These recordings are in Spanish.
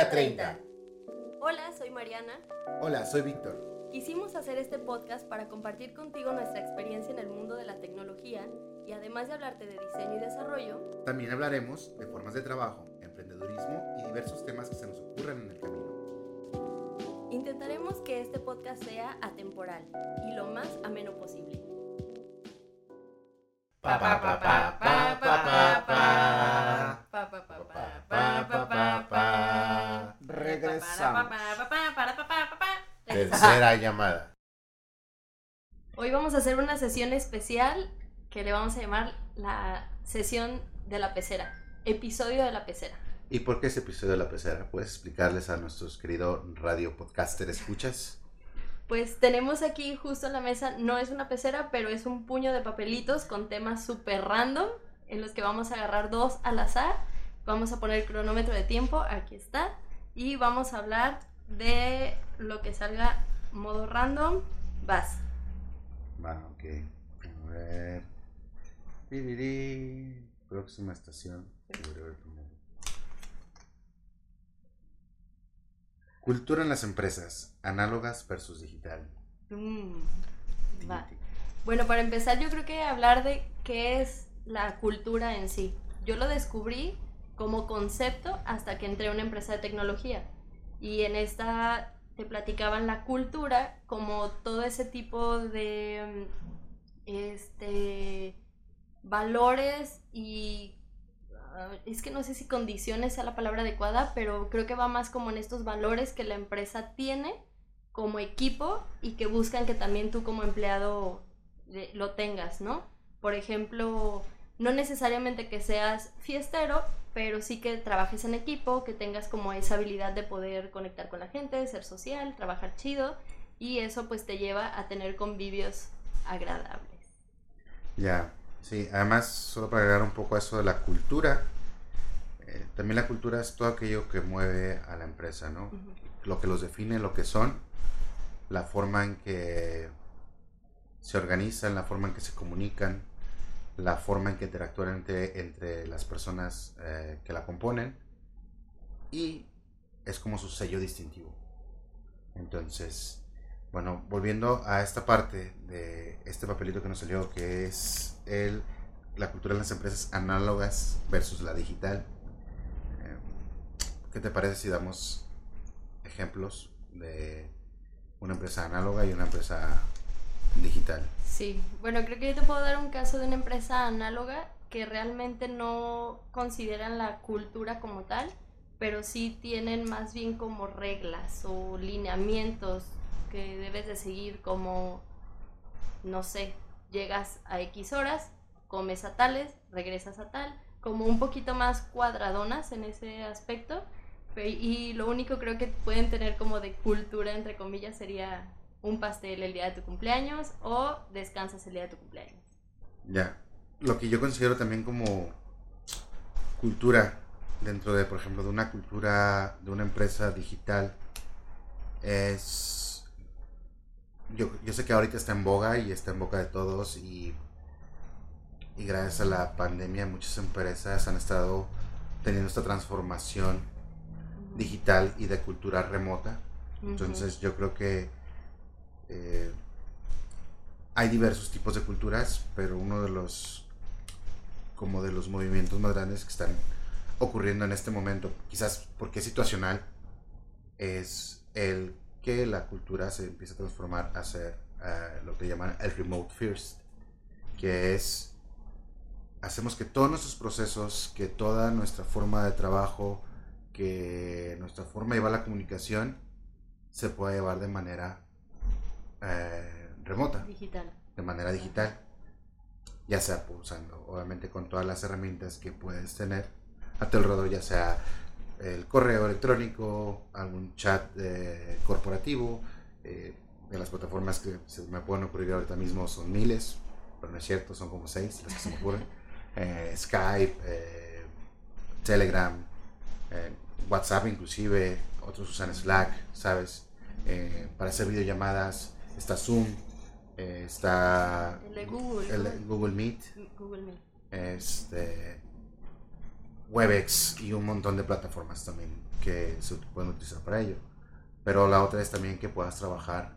Día 30. Hola, soy Mariana. Hola, soy Víctor. Quisimos hacer este podcast para compartir contigo nuestra experiencia en el mundo de la tecnología y además de hablarte de diseño y desarrollo, También hablaremos de formas de trabajo, emprendedurismo y diversos temas que se nos ocurran en el camino. intentaremos que este podcast sea atemporal y lo más ameno posible. Pa, pa, pa, Regresamos. Pa, pa, pa, pa, pa, pa, pa. Tercera llamada. Hoy vamos a hacer una sesión especial que le vamos a llamar la sesión de la pecera, episodio de la pecera. ¿Y por qué ese episodio de la pecera? ¿Puedes explicarles a nuestros queridos radio podcaster escuchas? Pues tenemos aquí justo en la mesa, no es una pecera, pero es un puño de papelitos con temas súper random en los que vamos a agarrar dos al azar. Vamos a poner cronómetro de tiempo, aquí está. Y vamos a hablar de lo que salga modo random. Vas. Va, ok. A ver. Piriri. Próxima estación. Cultura en las empresas, análogas versus digital. Mm, va. Bueno, para empezar yo creo que hablar de qué es la cultura en sí. Yo lo descubrí como concepto hasta que entré a una empresa de tecnología. Y en esta te platicaban la cultura como todo ese tipo de mm, este valores y ah, es que no sé si condiciones sea la palabra adecuada, pero creo que va más como en estos valores que la empresa tiene como equipo y que buscan que también tú como empleado eh, lo tengas, ¿no? Por ejemplo, no necesariamente que seas fiestero, pero sí que trabajes en equipo, que tengas como esa habilidad de poder conectar con la gente, ser social, trabajar chido y eso pues te lleva a tener convivios agradables. Ya, sí, además, solo para agregar un poco a eso de la cultura, eh, también la cultura es todo aquello que mueve a la empresa, ¿no? Lo que los define, lo que son, la forma en que se organizan, la forma en que se comunican, la forma en que interactúan entre, entre las personas eh, que la componen y es como su sello distintivo. Entonces, bueno, volviendo a esta parte de este papelito que nos salió, que es el, la cultura de las empresas análogas versus la digital. eh, ¿Qué te parece si damos ejemplos de una empresa análoga y una empresa digital? Sí, bueno, creo que yo te puedo dar un caso de una empresa análoga que realmente no consideran la cultura como tal, pero sí tienen más bien como reglas o lineamientos que debes de seguir como, no sé, llegas a X horas, comes a tales, regresas a tal, como un poquito más cuadradonas en ese aspecto. pe- Y lo único creo que pueden tener como de cultura, entre comillas, sería un pastel el día de tu cumpleaños o descansas el día de tu cumpleaños. Ya. Lo que yo considero también como cultura dentro de, por ejemplo, de una cultura de una empresa digital es... Yo, yo sé que ahorita está en boga y está en boca de todos y, y gracias a la pandemia muchas empresas han estado teniendo esta transformación digital y de cultura remota. Entonces yo creo que eh, hay diversos tipos de culturas, pero uno de los como de los movimientos más grandes que están ocurriendo en este momento, quizás porque es situacional, es el que la cultura se empieza a transformar a ser lo que llaman el remote first, que es hacemos que todos nuestros procesos, que toda nuestra forma de trabajo, que nuestra forma de llevar la comunicación se pueda llevar de manera eh, remota, Digital. de manera digital, ya sea pues, usando, obviamente con todas las herramientas que puedes tener a tu alrededor, ya sea el correo electrónico, algún chat eh, corporativo, eh, de las plataformas que se me pueden ocurrir ahorita mismo son miles, pero no es cierto, son como seis las que se me ocurren. Eh, Skype, eh, Telegram, eh, WhatsApp inclusive, otros usan Slack, ¿sabes? Eh, para hacer videollamadas está Zoom, eh, está El de Google. el ¿no? de Google Meet, Google Meet. este, Webex y un montón de plataformas también que se pueden utilizar para ello. Pero la otra es también que puedas trabajar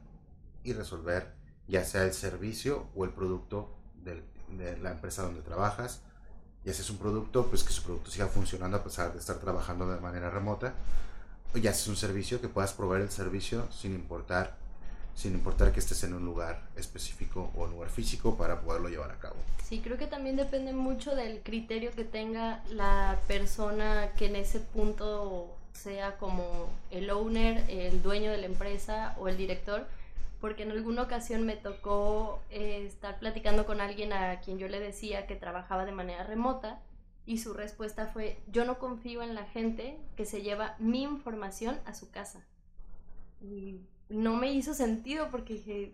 y resolver ya sea el servicio o el producto de la empresa donde trabajas. Ya sea es un producto, pues que su producto siga funcionando a pesar de estar trabajando de manera remota. O ya sea es un servicio que puedas proveer el servicio sin importar sin importar que estés en un lugar específico o un lugar físico para poderlo llevar a cabo. Sí, creo que también depende mucho del criterio que tenga la persona que en ese punto sea como el owner, el dueño de la empresa o el director, porque en alguna ocasión me tocó eh, estar platicando con alguien a quien yo le decía que trabajaba de manera remota y su respuesta fue, yo no confío en la gente que se lleva mi información a su casa. Y no me hizo sentido porque dije,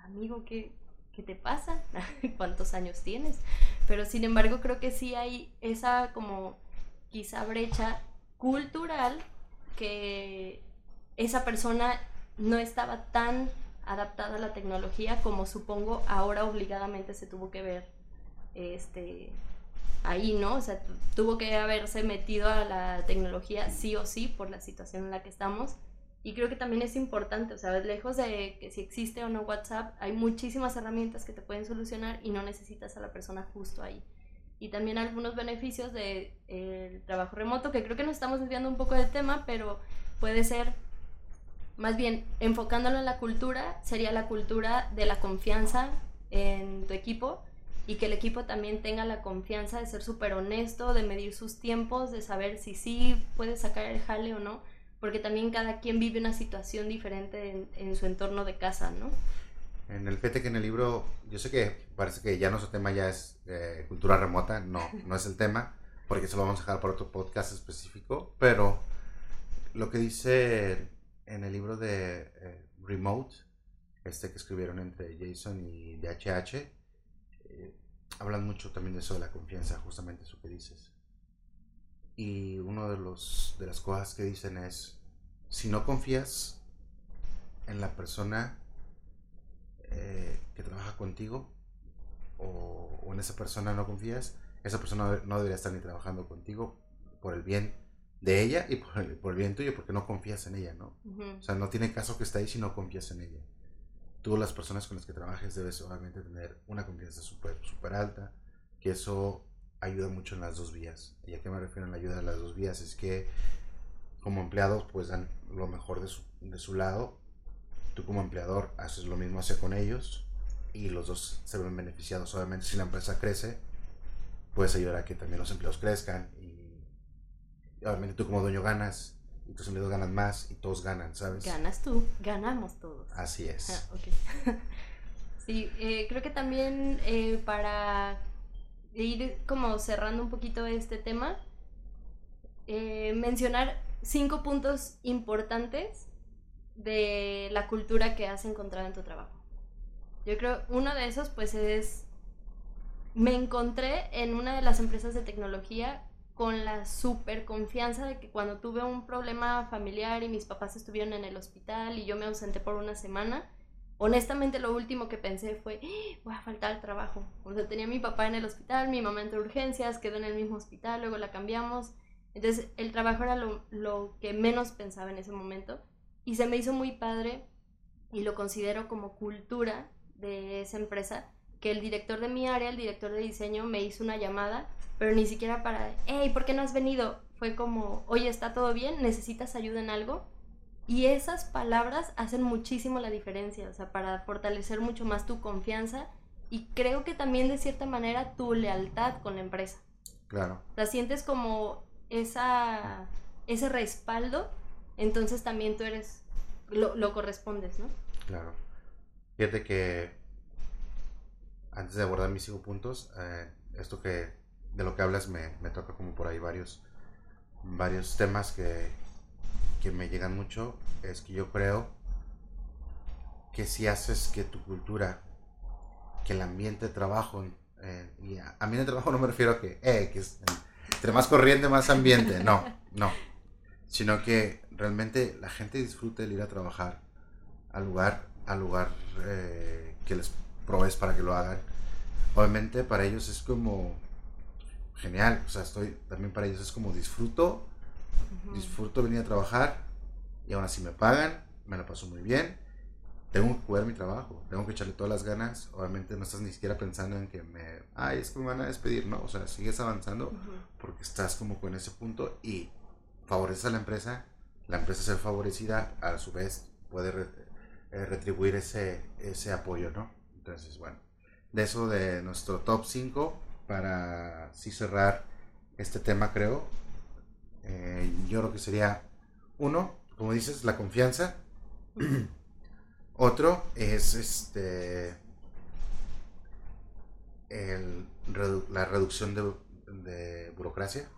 amigo, ¿qué, qué te pasa? ¿Cuántos años tienes? Pero sin embargo creo que sí hay esa como quizá brecha cultural que esa persona no estaba tan adaptada a la tecnología como supongo ahora obligadamente se tuvo que ver este ahí, ¿no? O sea, tuvo que haberse metido a la tecnología sí o sí por la situación en la que estamos y creo que también es importante, o sea, lejos de que si existe o no WhatsApp, hay muchísimas herramientas que te pueden solucionar y no necesitas a la persona justo ahí. Y también algunos beneficios del de, trabajo remoto, que creo que nos estamos desviando un poco del tema, pero puede ser, más bien, enfocándolo en la cultura, sería la cultura de la confianza en tu equipo y que el equipo también tenga la confianza de ser súper honesto, de medir sus tiempos, de saber si sí puede sacar el jale o no porque también cada quien vive una situación diferente en, su entorno de casa, ¿no? En el PT que en el libro, yo sé que parece que ya nuestro tema ya es eh, cultura remota, no, no es el tema, porque eso lo vamos a dejar para otro podcast específico, pero lo que dice en el libro de eh, Remote, este que escribieron entre Jason y DHH, eh, hablan mucho también de eso de la confianza, justamente eso que dices. Y una de, los, de las cosas que dicen es, si no confías en la persona eh, que trabaja contigo o, en esa persona no confías, esa persona no debería estar ni trabajando contigo por el bien de ella y por el, por el bien tuyo porque no confías en ella, ¿no? O sea, no tiene caso que esté ahí si no confías en ella. Tú, las personas con las que trabajes, debes obviamente tener una confianza súper, súper alta, que eso ayuda mucho en las dos vías. ¿Y a qué me refiero en la ayuda en las dos vías? Es que como empleados pues dan lo mejor de su, de su lado. Tú como empleador haces lo mismo hacia con ellos y los dos se ven beneficiados. Obviamente si la empresa crece, puedes ayudar a que también los empleados crezcan y, obviamente tú como dueño ganas y tus empleados ganan más y todos ganan, ¿sabes? Ganas tú, ganamos todos. Así es. Ah, sí, eh, creo que también eh, para ir como cerrando un poquito este tema, eh, mencionar cinco puntos importantes de la cultura que has encontrado en tu trabajo. Yo creo uno de esos pues es, me encontré en una de las empresas de tecnología con la super confianza de que cuando tuve un problema familiar y mis papás estuvieron en el hospital y yo me ausenté por una semana, honestamente lo último que pensé fue, voy a faltar al trabajo. O tenía a mi papá en el hospital, mi mamá entró urgencias, quedó en el mismo hospital, luego la cambiamos. Entonces el trabajo era lo, lo que menos pensaba en ese momento y se me hizo muy padre y lo considero como cultura de esa empresa que el director de mi área, el director de diseño, me hizo una llamada, pero ni siquiera para, hey, ¿por qué no has venido? Fue como, oye, ¿está todo bien? ¿Necesitas ayuda en algo? Y esas palabras hacen muchísimo la diferencia, o sea, para fortalecer mucho más tu confianza y creo que también de cierta manera tu lealtad con la empresa. Claro. La sientes como esa, ese respaldo, entonces también tú eres, lo, correspondes, ¿no? Claro. Fíjate que antes de abordar mis cinco puntos, eh, esto que de lo que hablas me, me toca como por ahí varios, varios temas que, que me llegan mucho es que yo creo que si haces que tu cultura, que el ambiente de trabajo, eh, y a ambiente de trabajo no me refiero a que, eh, que es, entre más corriente, más ambiente, no, no, sino que realmente la gente disfrute el ir a trabajar al lugar, al lugar eh, que les provees para que lo hagan. Obviamente para ellos es como genial. O sea, estoy también para ellos es como disfruto, disfruto venir a trabajar y aún así me pagan, me la paso muy bien. Tengo que cuidar mi trabajo, tengo que echarle todas las ganas. Obviamente no estás ni siquiera pensando en que me, ay, es que me van a despedir, ¿no? O sea, sigues avanzando porque estás como con ese punto y favoreces a la empresa. La empresa ser favorecida, a su vez, puede eh, retribuir ese, ese apoyo, ¿no? Entonces, bueno, de eso de nuestro top 5 para así cerrar este tema, creo. Eh, yo creo que sería uno, como dices, la confianza. Otro es este la reducción de, burocracia.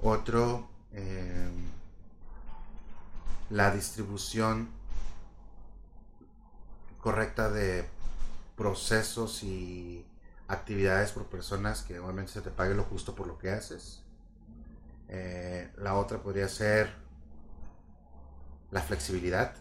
Otro, em, la distribución correcta de procesos y actividades por personas que obviamente se te pague lo justo por lo que haces. Eh, la otra podría ser la flexibilidad.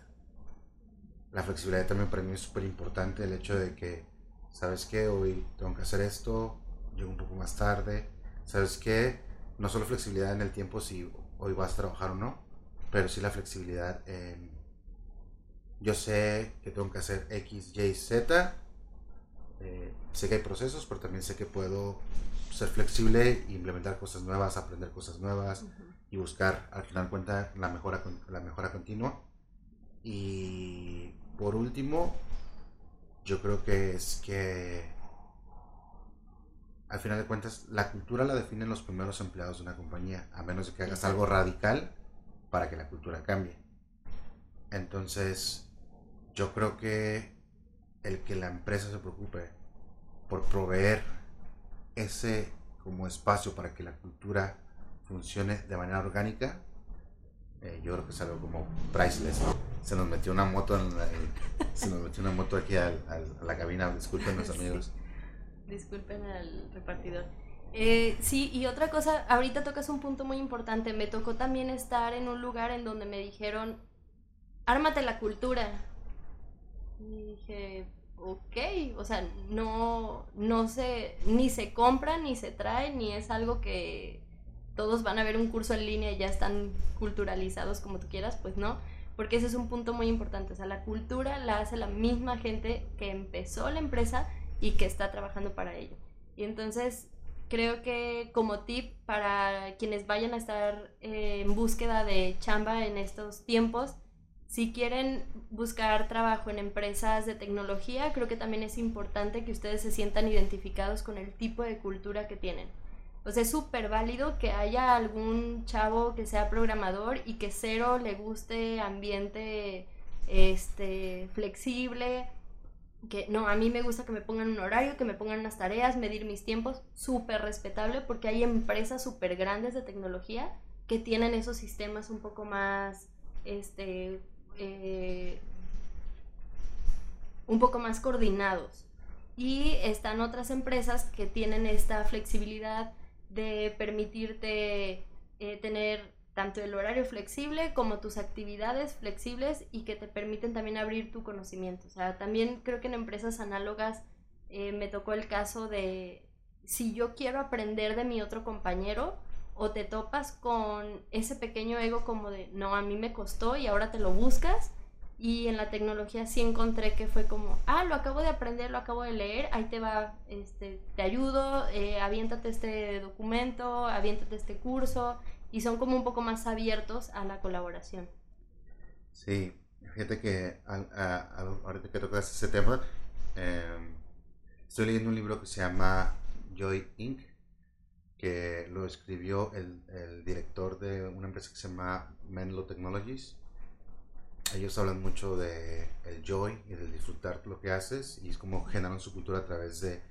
La flexibilidad también para mí es súper importante, el hecho de que, ¿sabes qué? Hoy tengo que hacer esto, llego un poco más tarde. ¿Sabes qué? No solo flexibilidad en el tiempo si hoy vas a trabajar o no, pero sí la flexibilidad en... Yo sé que tengo que hacer X, Y, Z eh, sé que hay procesos, pero también sé que puedo ser flexible implementar cosas nuevas, aprender cosas nuevas y buscar al final cuenta la mejora, la mejora continua. Y por último, yo creo que es que al final de cuentas la cultura la definen los primeros empleados de una compañía, a menos de que hagas algo radical para que la cultura cambie. Entonces, yo creo que el que la empresa se preocupe por proveer ese como espacio para que la cultura funcione de manera orgánica, eh, yo creo que es algo como priceless. Se nos metió una moto, en se nos metió una moto aquí a la cabina, disculpen los amigos. Disculpen al repartidor. Eh, sí, y otra cosa, ahorita tocas un punto muy importante. Me tocó también estar en un lugar en donde me dijeron, ármate la cultura. Y dije, ok, o sea, no, no se, ni se compra, ni se trae, ni es algo que todos van a ver un curso en línea y ya están culturalizados como tú quieras, pues no, porque ese es un punto muy importante, o sea, la cultura la hace la misma gente que empezó la empresa y que está trabajando para ello. Y entonces creo que como tip para quienes vayan a estar eh, en búsqueda de chamba en estos tiempos, si quieren buscar trabajo en empresas de tecnología, creo que también es importante que ustedes se sientan identificados con el tipo de cultura que tienen. O sea, es súper válido que haya algún chavo que sea programador y que cero le guste ambiente este, flexible, que no, a mí me gusta que me pongan un horario, que me pongan unas tareas, medir mis tiempos, súper respetable porque hay empresas súper grandes de tecnología que tienen esos sistemas un poco más este, eh, un poco más coordinados. Y están otras empresas que tienen esta flexibilidad de permitirte eh, tener tanto el horario flexible como tus actividades flexibles y que te permiten también abrir tu conocimiento. O sea, también creo que en empresas análogas eh, me tocó el caso de si yo quiero aprender de mi otro compañero, o te topas con ese pequeño ego como de, no, a mí me costó y ahora te lo buscas. Y en la tecnología sí encontré que fue como, ah, lo acabo de aprender, lo acabo de leer, ahí te va, este, te ayudo, eh, aviéntate este documento, aviéntate este curso, y son como un poco más abiertos a la colaboración. Sí, fíjate que ahorita que tocas ese tema, em, estoy leyendo un libro que se llama Joy Inc que lo escribió el, el, director de una empresa que se llama Menlo Technologies. Ellos hablan mucho de el joy y de disfrutar lo que haces y es como generan su cultura a través de,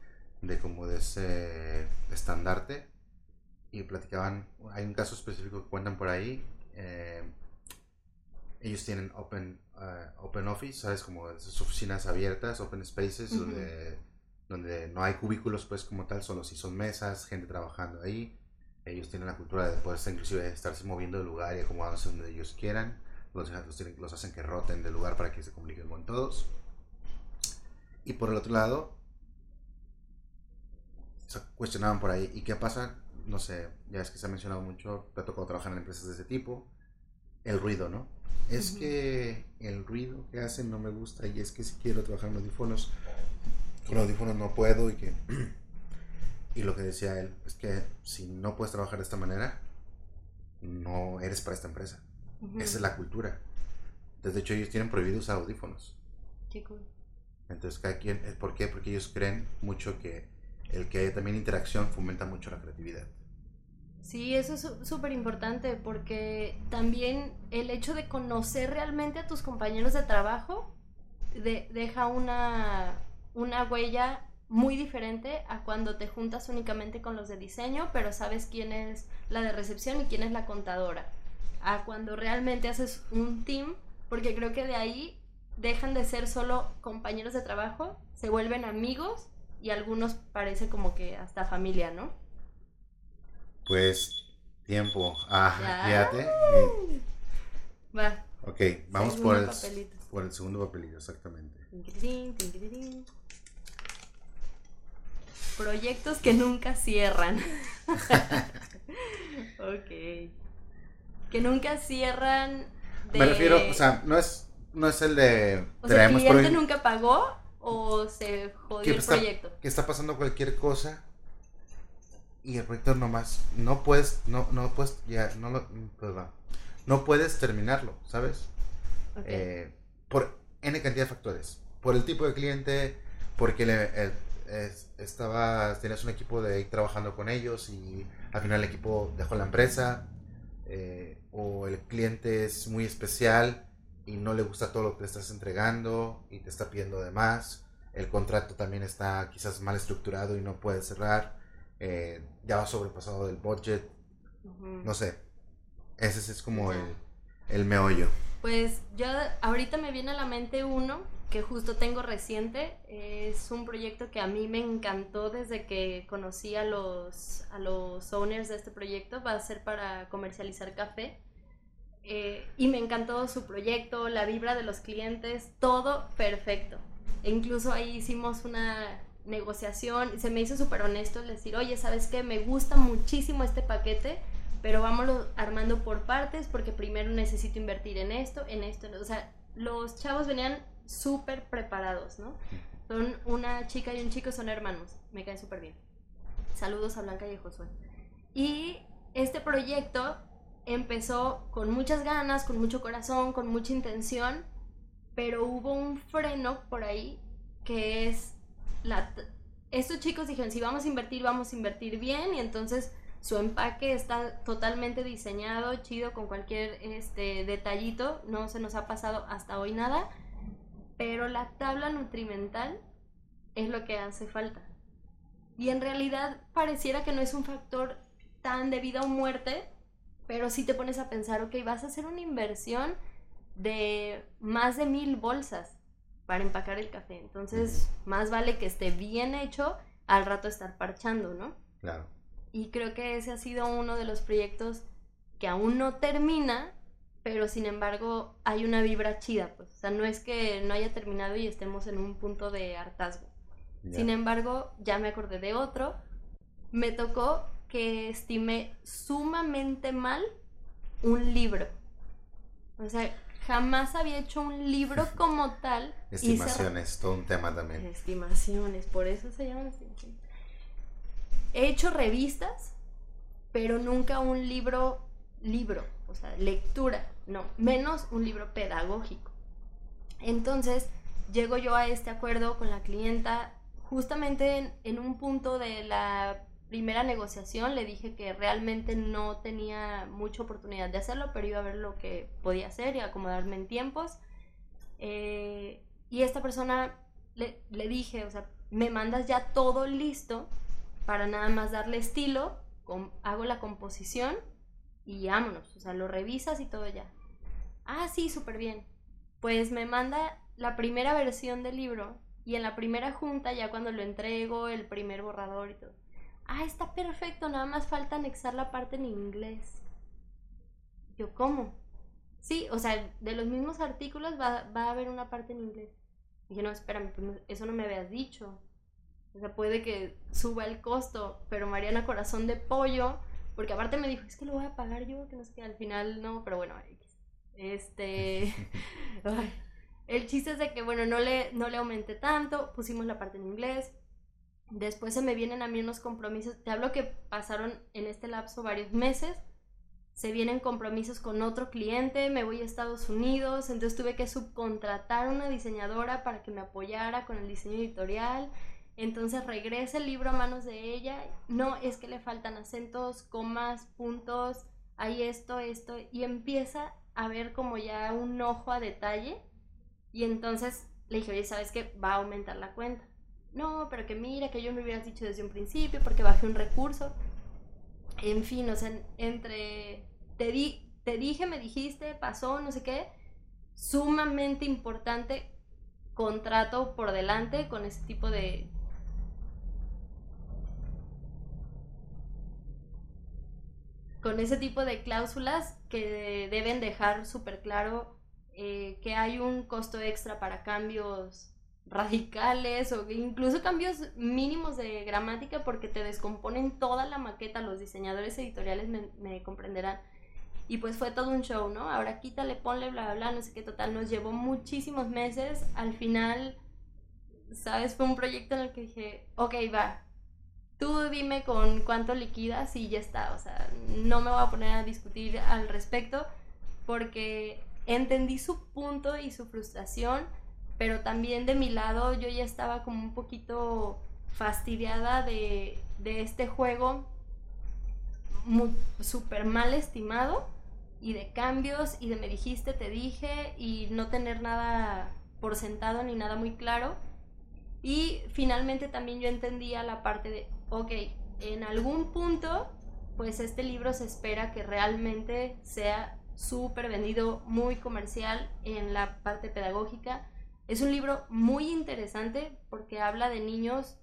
de como de ese estandarte. Y platicaban, hay un caso específico que cuentan por ahí. Eh, ellos tienen open, uh, open office, ¿sabes? Como esas oficinas abiertas, open spaces, donde donde no hay cubículos pues como tal, solo si son mesas, gente trabajando ahí. Ellos tienen la cultura de poder inclusive estarse moviendo de lugar y acomodándose donde ellos quieran. Los, los, hacen que roten de lugar para que se comuniquen con todos. Y por el otro lado, se cuestionaban por ahí, ¿y qué pasa? No sé, ya es que se ha mencionado mucho, te ha tocado trabajar en empresas de ese tipo, el ruido, ¿no? Es que el ruido que hacen no me gusta y es que si quiero trabajar en audífonos, con audífonos no puedo y que... y lo que decía él es que si no puedes trabajar de esta manera, no eres para esta empresa. Esa es la cultura. De hecho, ellos tienen prohibido usar audífonos. Qué cool. Entonces, cada quien, eh, ¿por qué? Porque ellos creen mucho que el que haya también interacción fomenta mucho la creatividad. Sí, eso es súper importante porque también el hecho de conocer realmente a tus compañeros de trabajo deja una, una huella muy diferente a cuando te juntas únicamente con los de diseño, pero sabes quién es la de recepción y quién es la contadora. A cuando realmente haces un team, porque creo que de ahí dejan de ser solo compañeros de trabajo, se vuelven amigos y algunos parece como que hasta familia, ¿no? Pues tiempo. Ah, fíjate. Va. Ok, vamos por el, por el segundo papelito, exactamente. Proyectos que nunca cierran. ok. Que nunca cierran. Me refiero, o sea, no es, no es el de. O sea, ¿El cliente nunca pagó o se jodió el proyecto? Que está pasando cualquier cosa y el proyecto nomás no puedes, no, no puedes, ya, no lo, pues no puedes terminarlo, ¿sabes? Eh, por N cantidad de factores. Por el tipo de cliente, porque le, estabas, tenías un equipo de ir trabajando con ellos y al final el equipo dejó la empresa, eh, o el cliente es muy especial y no le gusta todo lo que le estás entregando y te está pidiendo de más, el contrato también está quizás mal estructurado y no puede cerrar, eh, ya va sobrepasado del budget, no sé, ese es como el, el meollo. Pues ya ahorita me viene a la mente uno que justo tengo reciente. Es un proyecto que a mí me encantó desde que conocí a los, a los owners de este proyecto. Va a ser para comercializar café. Eh, y me encantó su proyecto, la vibra de los clientes, todo perfecto. E incluso ahí hicimos una negociación y se me hizo súper honesto el decir, oye, ¿sabes qué? Me gusta muchísimo este paquete, pero vámonos armando por partes porque primero necesito invertir en esto, en esto. O sea, los chavos venían súper preparados, ¿no? Son una chica y un chico, son hermanos, me caen súper bien. Saludos a Blanca y a Josué. Y este proyecto empezó con muchas ganas, con mucho corazón, con mucha intención, pero hubo un freno por ahí que es la... Estos chicos dijeron, si vamos a invertir, vamos a invertir bien y entonces su empaque está totalmente diseñado, chido, con cualquier este, detallito, no se nos ha pasado hasta hoy nada pero la tabla nutrimental es lo que hace falta. Y en realidad pareciera que no es un factor tan de vida o muerte, pero si te pones a pensar, ok, vas a hacer una inversión de más de mil bolsas para empacar el café. Entonces, más vale que esté bien hecho al rato estar parchando, ¿no? Claro. Y creo que ese ha sido uno de los proyectos que aún no termina, pero sin embargo hay una vibra chida, pues. O sea, no es que no haya terminado y estemos en un punto de hartazgo. Sin embargo, ya me acordé de otro. Me tocó que estimé sumamente mal un libro. O sea, jamás había hecho un libro como tal. Estimaciones, todo un tema también. Estimaciones, por eso se llaman estimaciones. He hecho revistas, pero nunca un libro, libro o sea, lectura, no, menos un libro pedagógico. Entonces, llego yo a este acuerdo con la clienta justamente en, un punto de la primera negociación le dije que realmente no tenía mucha oportunidad de hacerlo, pero iba a ver lo que podía hacer y acomodarme en tiempos. Eh, y esta persona le, le, dije, o sea, me mandas ya todo listo para nada más darle estilo, hago la composición y vámonos, o sea, lo revisas y todo ya. Ah, sí, súper bien. Pues me manda la primera versión del libro y en la primera junta, ya cuando lo entrego, el primer borrador y todo. Ah, está perfecto, nada más falta anexar la parte en inglés. Yo, ¿cómo? Sí, o sea, de los mismos artículos va, va a haber una parte en inglés. Dije, no, espérame, pues eso no me habías dicho. O sea, puede que suba el costo, pero Mariana Corazón de Pollo, porque aparte me dijo, es que lo voy a pagar yo, que no sé qué, al final no, pero bueno, este... el chiste es de que, bueno, no le, no le aumenté tanto, pusimos la parte en inglés, después se me vienen a mí unos compromisos, te hablo que pasaron en este lapso varios meses, se vienen compromisos con otro cliente, me voy a Estados Unidos, entonces tuve que subcontratar a una diseñadora para que me apoyara con el diseño editorial. Entonces regresa el libro a manos de ella. No, es que le faltan acentos, comas, puntos, hay esto, esto, y empieza a ver como ya un ojo a detalle. Y entonces le dije, oye, ¿sabes qué? Va a aumentar la cuenta. No, pero que mira, que yo me hubieras dicho desde un principio porque bajé un recurso. En fin, o sea, entre te, di, te dije, me dijiste, pasó, no sé qué, sumamente importante contrato por delante con ese tipo de... con ese tipo de cláusulas que deben dejar súper claro eh, que hay un costo extra para cambios radicales o incluso cambios mínimos de gramática porque te descomponen toda la maqueta, los diseñadores editoriales me comprenderán y pues fue todo un show, ¿no? Ahora quítale, ponle, bla, bla, bla, no sé qué, total, nos llevó muchísimos meses. Al final, ¿sabes? Fue un proyecto en el que dije, ok, va, tú dime con cuánto liquidas y ya está. O sea, no me voy a poner a discutir al respecto porque entendí su punto y su frustración, pero también de mi lado yo ya estaba como un poquito fastidiada de, de este juego súper mal estimado y de cambios y de me dijiste, te dije y no tener nada por sentado ni nada muy claro. Y finalmente también yo entendía la parte de, ok, en algún punto, pues este libro se espera que realmente sea súper vendido, muy comercial en la parte pedagógica. Es un libro muy interesante porque habla de niños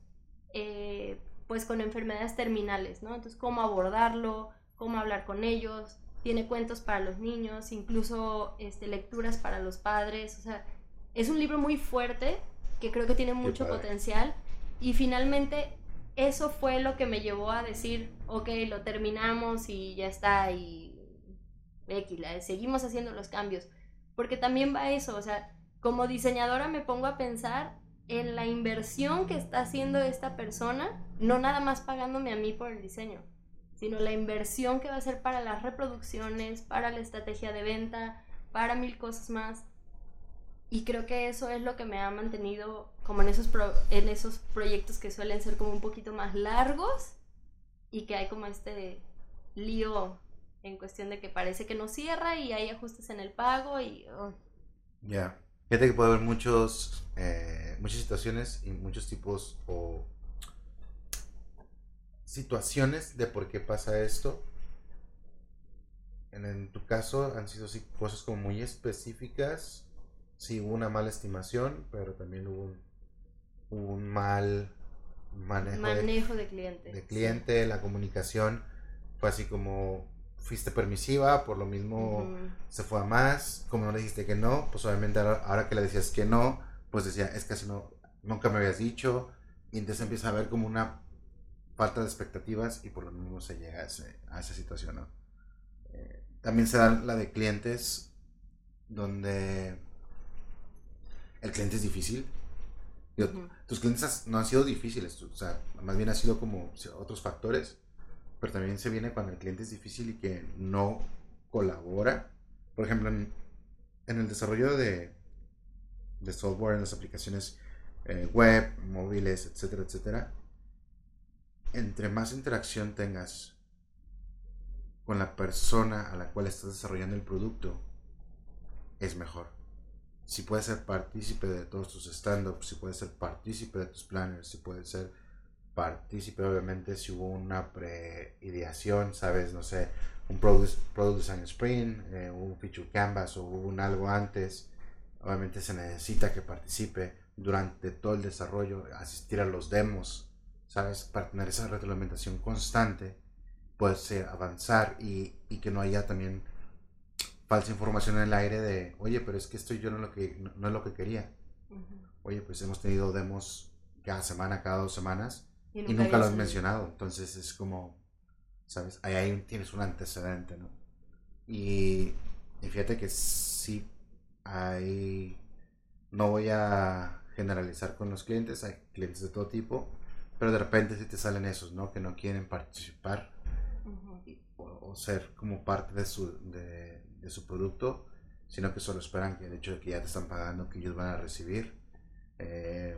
eh, pues con enfermedades terminales, ¿no? Entonces, cómo abordarlo, cómo hablar con ellos, tiene cuentos para los niños, incluso este, lecturas para los padres, o sea, es un libro muy fuerte que creo que tiene mucho potencial y finalmente eso fue lo que me llevó a decir, ok, lo terminamos y ya está y seguimos haciendo los cambios, porque también va eso, o sea, como diseñadora me pongo a pensar en la inversión que está haciendo esta persona, no nada más pagándome a mí por el diseño, sino la inversión que va a ser para las reproducciones, para la estrategia de venta, para mil cosas más. Y creo que eso es lo que me ha mantenido como en esos, en esos proyectos que suelen ser como un poquito más largos y que hay como este lío en cuestión de que parece que no cierra y hay ajustes en el pago y... Ya. Fíjate que puede haber muchos, eh, muchas situaciones y muchos tipos o situaciones de por qué pasa esto. En, tu caso han sido cosas como muy específicas. Sí hubo una mala estimación, pero también hubo un, mal manejo, de, cliente. De cliente, la comunicación fue así como fuiste permisiva, por lo mismo se fue a más, como no le dijiste que no, pues obviamente ahora, que le decías que no, pues decía, es que así no, nunca me habías dicho, y entonces empieza a ver como una falta de expectativas y por lo mismo se llega a, esa situación. ¿no? Eh, también se da la de clientes donde el cliente es difícil. Tus clientes no han sido difíciles, o sea, más bien ha sido como otros factores, pero también se viene cuando el cliente es difícil y que no colabora. Por ejemplo, en, el desarrollo de, de software, en las aplicaciones eh, web, móviles, etcétera, etcétera, entre más interacción tengas con la persona a la cual estás desarrollando el producto, es mejor. Si puedes ser partícipe de todos tus stand-ups, si puedes ser partícipe de tus planners, si puedes ser partícipe, obviamente, si hubo una pre-ideación, sabes, no sé, un product, design sprint, eh, un feature canvas o un algo antes, obviamente se necesita que participe durante todo el desarrollo, asistir a los demos, ¿sabes? Para tener esa retroalimentación constante, puedes avanzar y, que no haya también falsa información en el aire de, oye, pero es que esto yo no, lo que, no, es lo que quería. Oye, pues hemos tenido demos cada semana, cada dos semanas, y nunca, lo has mencionado. Entonces es como, ¿sabes? Ahí, ahí tienes un antecedente, ¿no? Y, y fíjate que sí, hay, no voy a generalizar con los clientes, hay clientes de todo tipo, pero de repente sí te salen esos, ¿no? Que no quieren participar o, ser como parte de su, de, de, su producto, sino que solo esperan que el hecho de que ya te están pagando, que ellos van a recibir eh,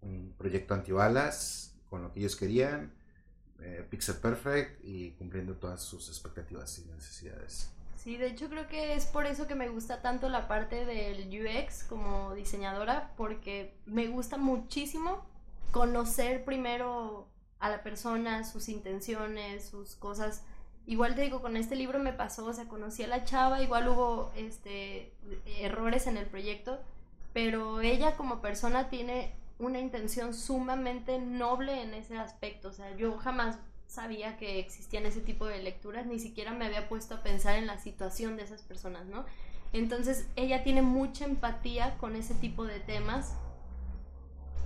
un proyecto antibalas con lo que ellos querían, eh, Pixel Perfect y cumpliendo todas sus expectativas y necesidades. Sí, de hecho creo que es por eso que me gusta tanto la parte del UX como diseñadora, porque me gusta muchísimo conocer primero a la persona, sus intenciones, sus cosas. Igual te digo, con este libro me pasó, o sea, conocí a la chava, igual hubo este, errores en el proyecto, pero ella como persona tiene una intención sumamente noble en ese aspecto. O sea, yo jamás sabía que existían ese tipo de lecturas, ni siquiera me había puesto a pensar en la situación de esas personas, ¿no? Entonces, ella tiene mucha empatía con ese tipo de temas,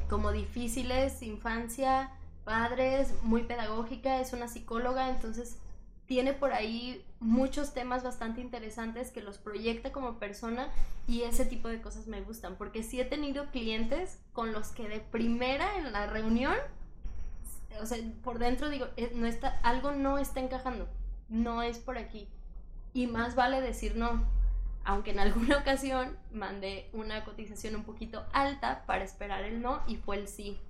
como difíciles, infancia, padres, muy pedagógica, es una psicóloga, entonces tiene por ahí muchos temas bastante interesantes que los proyecta como persona y ese tipo de cosas me gustan, porque sí he tenido clientes con los que de primera en la reunión, o sea, por dentro digo, eh, no está, algo no está encajando, no es por aquí. Y más vale decir no, aunque en alguna ocasión mandé una cotización un poquito alta para esperar el no y fue el sí.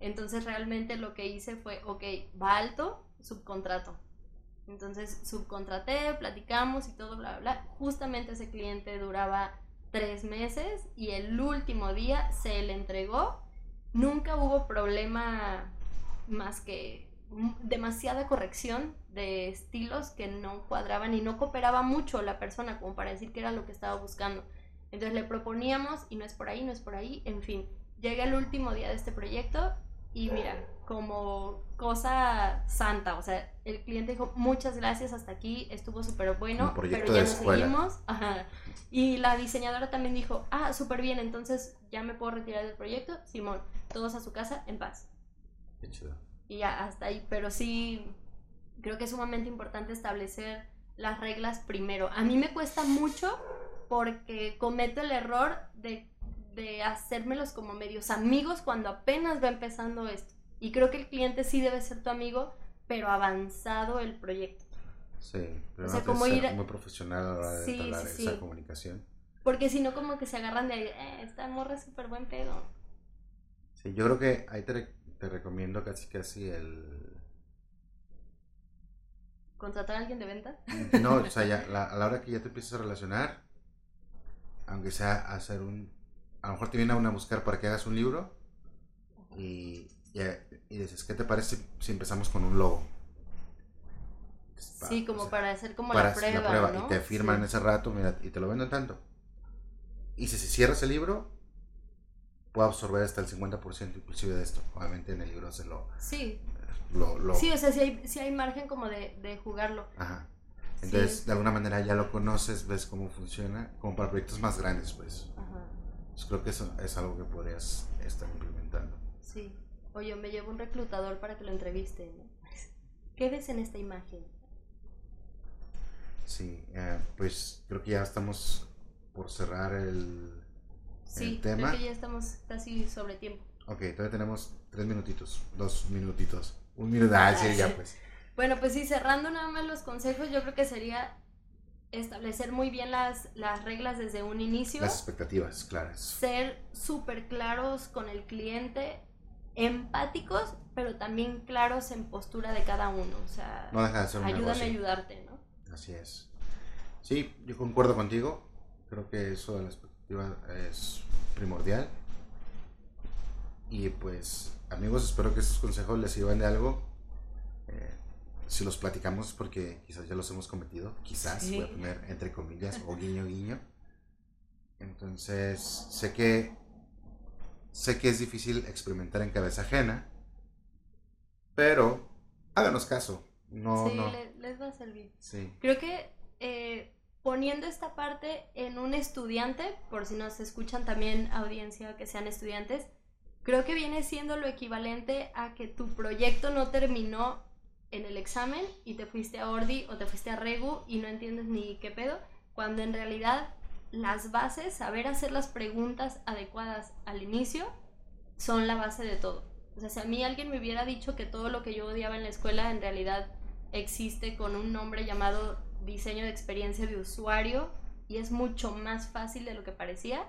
Entonces realmente lo que hice fue, ok, va alto, subcontrato entonces subcontraté, platicamos y todo, bla, bla. Justamente ese cliente duraba tres meses y el último día se le entregó. Nunca hubo problema más que demasiada corrección de estilos que no cuadraban y no cooperaba mucho la persona como para decir que era lo que estaba buscando. Entonces le proponíamos y no es por ahí, no es por ahí, en fin. Llega el último día de este proyecto y mira, como cosa santa, o sea, el cliente dijo, muchas gracias, hasta aquí estuvo súper bueno, pero ya nos seguimos. Y la diseñadora también dijo, ah, súper bien, entonces ya me puedo retirar del proyecto, Simón, todos a su casa en paz. Qué chido. Y ya, hasta ahí, pero sí, creo que es sumamente importante establecer las reglas primero. A mí me cuesta mucho porque cometo el error de de hacérmelos como medios amigos cuando apenas va empezando esto. Y creo que el cliente sí debe ser tu amigo, pero avanzado el proyecto. Sí, pero o como ir... muy profesional a la hora de esa comunicación. Porque si no, como que se agarran de ahí, eh, esta morra es súper buen pedo. Sí, yo creo que ahí te, te recomiendo casi casi el... ¿Contratar a alguien de venta? No, o sea, ya, a la hora que ya te empiezas a relacionar, aunque sea hacer un a lo mejor te vienen a buscar para que hagas un libro y, y, dices, ¿qué te parece si empezamos con un logo? Sí, como para hacer como la prueba, Y te firman ese rato mira, y te lo venden tanto. Y si, si cierras el libro, puedo absorber hasta el 50% inclusive de esto. Obviamente en el libro se lo... Sí. Lo, Sí, o sea, si hay, si hay margen como de, de jugarlo. Ajá. Entonces, de alguna manera ya lo conoces, ves cómo funciona, como para proyectos más grandes, pues. Ajá. Pues creo que eso es algo que podrías estar implementando. Sí. Oye, me llevo un reclutador para que lo entreviste. ¿Qué ves en esta imagen? Sí, eh, pues creo que ya estamos por cerrar el, sí, tema. Creo que ya estamos casi sobre tiempo. Ok, todavía tenemos tres minutitos, dos minutitos. Un minuto, ah, sí, ya pues. Bueno, pues sí, cerrando nada más los consejos, yo creo que sería establecer muy bien las, las reglas desde un inicio. Las expectativas claras. Ser súper claros con el cliente, empáticos, pero también claros en postura de cada uno. O sea, no deja de ser un ayúdame a ayudarte, ¿no? Así es. Sí, yo concuerdo contigo. Creo que eso de la expectativa es primordial. Y pues, amigos, espero que estos consejos les sirvan de algo. Eh, si los platicamos porque quizás ya los hemos cometido, quizás, voy a poner entre comillas, o guiño guiño. Entonces, sé que sé que es difícil experimentar en cabeza ajena, pero háganos caso. No, sí, no. Les, va a servir. Sí. Creo que eh, poniendo esta parte en un estudiante, por si nos escuchan también audiencia que sean estudiantes, creo que viene siendo lo equivalente a que tu proyecto no terminó en el examen y te fuiste a Ordi o te fuiste a Regu y no entiendes ni qué pedo, cuando en realidad las bases, saber hacer las preguntas adecuadas al inicio, son la base de todo. O sea, si a mí alguien me hubiera dicho que todo lo que yo odiaba en la escuela en realidad existe con un nombre llamado diseño de experiencia de usuario y es mucho más fácil de lo que parecía,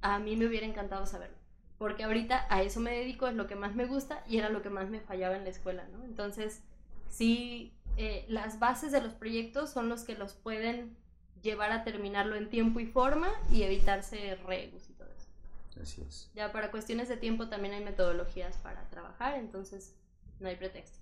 a mí me hubiera encantado saberlo. Porque ahorita a eso me dedico, es lo que más me gusta y era lo que más me fallaba en la escuela, ¿no? Entonces, sí, eh, las bases de los proyectos son los que los pueden llevar a terminarlo en tiempo y forma y evitarse regus y todo eso. Así es. Ya para cuestiones de tiempo también hay metodologías para trabajar, entonces no hay pretextos.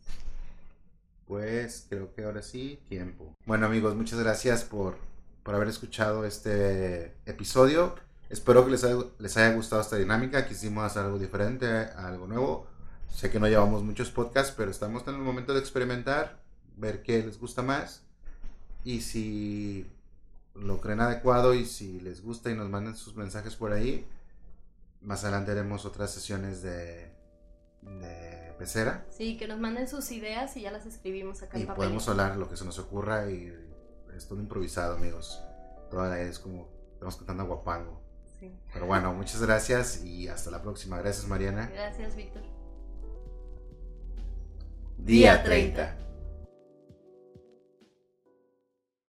Pues creo que ahora sí, tiempo. Bueno amigos, muchas gracias por, por haber escuchado este episodio. Espero que les haya, les haya gustado esta dinámica. Quisimos hacer algo diferente, algo nuevo. Sé que no llevamos muchos podcasts, pero estamos en el momento de experimentar, ver qué les gusta más. Y si lo creen adecuado y si les gusta y nos manden sus mensajes por ahí, más adelante haremos otras sesiones de, de pecera. Sí, que nos manden sus ideas y ya las escribimos acá y en podemos hablar lo que se nos ocurra y es todo improvisado, amigos. Toda la es como estamos cantando guapango. Sí. Pero bueno, muchas gracias y hasta la próxima. Gracias, Mariana. Gracias, Víctor. Día 30.